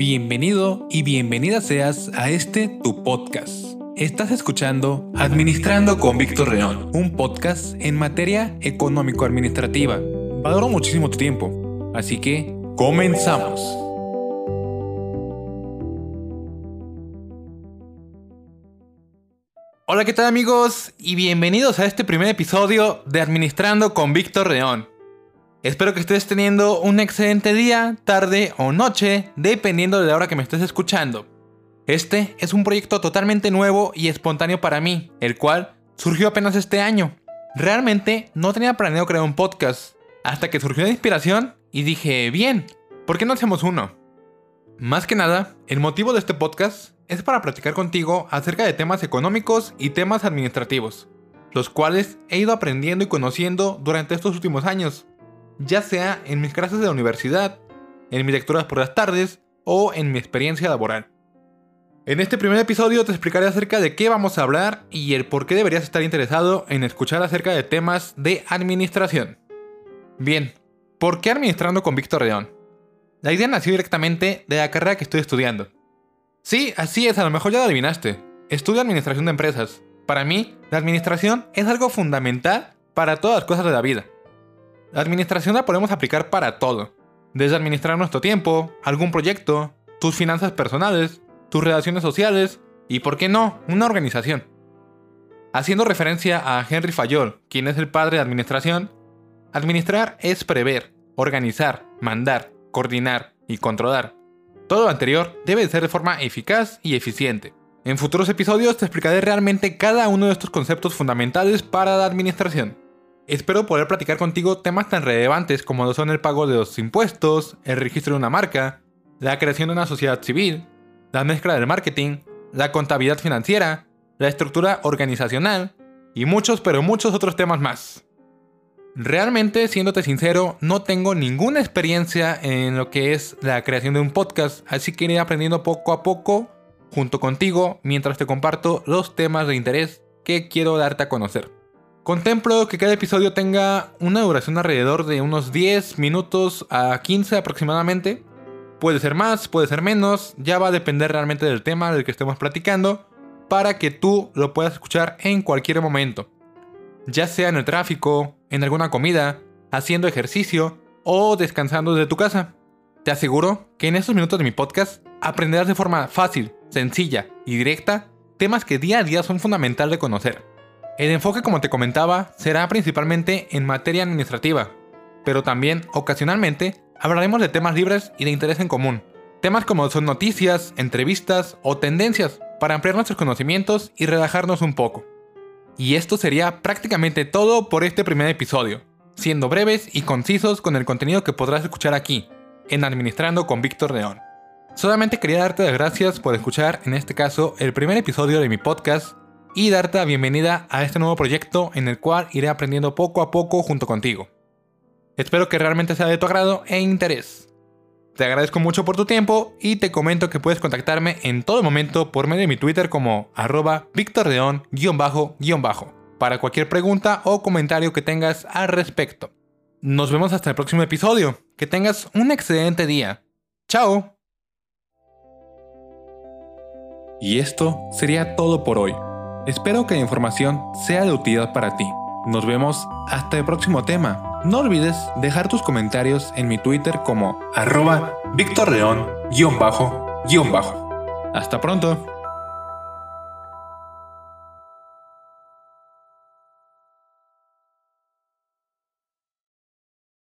Bienvenido y bienvenida seas a este tu podcast. Estás escuchando Administrando con Víctor León, un podcast en materia económico-administrativa. Valoro muchísimo tu tiempo, así que comenzamos. Hola, ¿qué tal amigos? Y bienvenidos a este primer episodio de Administrando con Víctor León. Espero que estés teniendo un excelente día, tarde o noche, dependiendo de la hora que me estés escuchando. Este es un proyecto totalmente nuevo y espontáneo para mí, el cual surgió apenas este año. Realmente no tenía planeado crear un podcast, hasta que surgió la inspiración y dije, bien, ¿por qué no hacemos uno? Más que nada, el motivo de este podcast es para platicar contigo acerca de temas económicos y temas administrativos, los cuales he ido aprendiendo y conociendo durante estos últimos años ya sea en mis clases de la universidad, en mis lecturas por las tardes o en mi experiencia laboral. En este primer episodio te explicaré acerca de qué vamos a hablar y el por qué deberías estar interesado en escuchar acerca de temas de administración. Bien, ¿por qué administrando con Víctor León? La idea nació directamente de la carrera que estoy estudiando. Sí, así es, a lo mejor ya lo adivinaste. Estudio administración de empresas. Para mí, la administración es algo fundamental para todas las cosas de la vida. La administración la podemos aplicar para todo. Desde administrar nuestro tiempo, algún proyecto, tus finanzas personales, tus relaciones sociales y, por qué no, una organización. Haciendo referencia a Henry Fayol, quien es el padre de administración, administrar es prever, organizar, mandar, coordinar y controlar. Todo lo anterior debe ser de forma eficaz y eficiente. En futuros episodios te explicaré realmente cada uno de estos conceptos fundamentales para la administración. Espero poder platicar contigo temas tan relevantes como lo son el pago de los impuestos, el registro de una marca, la creación de una sociedad civil, la mezcla del marketing, la contabilidad financiera, la estructura organizacional y muchos pero muchos otros temas más. Realmente, siéndote sincero, no tengo ninguna experiencia en lo que es la creación de un podcast, así que iré aprendiendo poco a poco junto contigo mientras te comparto los temas de interés que quiero darte a conocer. Contemplo que cada episodio tenga una duración alrededor de unos 10 minutos a 15 aproximadamente. Puede ser más, puede ser menos, ya va a depender realmente del tema del que estemos platicando para que tú lo puedas escuchar en cualquier momento. Ya sea en el tráfico, en alguna comida, haciendo ejercicio o descansando desde tu casa. Te aseguro que en estos minutos de mi podcast aprenderás de forma fácil, sencilla y directa temas que día a día son fundamental de conocer. El enfoque, como te comentaba, será principalmente en materia administrativa, pero también, ocasionalmente, hablaremos de temas libres y de interés en común. Temas como son noticias, entrevistas o tendencias para ampliar nuestros conocimientos y relajarnos un poco. Y esto sería prácticamente todo por este primer episodio, siendo breves y concisos con el contenido que podrás escuchar aquí, en Administrando con Víctor León. Solamente quería darte las gracias por escuchar en este caso el primer episodio de mi podcast y darte la bienvenida a este nuevo proyecto en el cual iré aprendiendo poco a poco junto contigo. Espero que realmente sea de tu agrado e interés. Te agradezco mucho por tu tiempo y te comento que puedes contactarme en todo momento por medio de mi Twitter como arroba victordeon-bajo para cualquier pregunta o comentario que tengas al respecto. Nos vemos hasta el próximo episodio. Que tengas un excelente día. Chao. Y esto sería todo por hoy. Espero que la información sea de utilidad para ti. Nos vemos hasta el próximo tema. No olvides dejar tus comentarios en mi Twitter como arroba Víctor bajo Hasta pronto.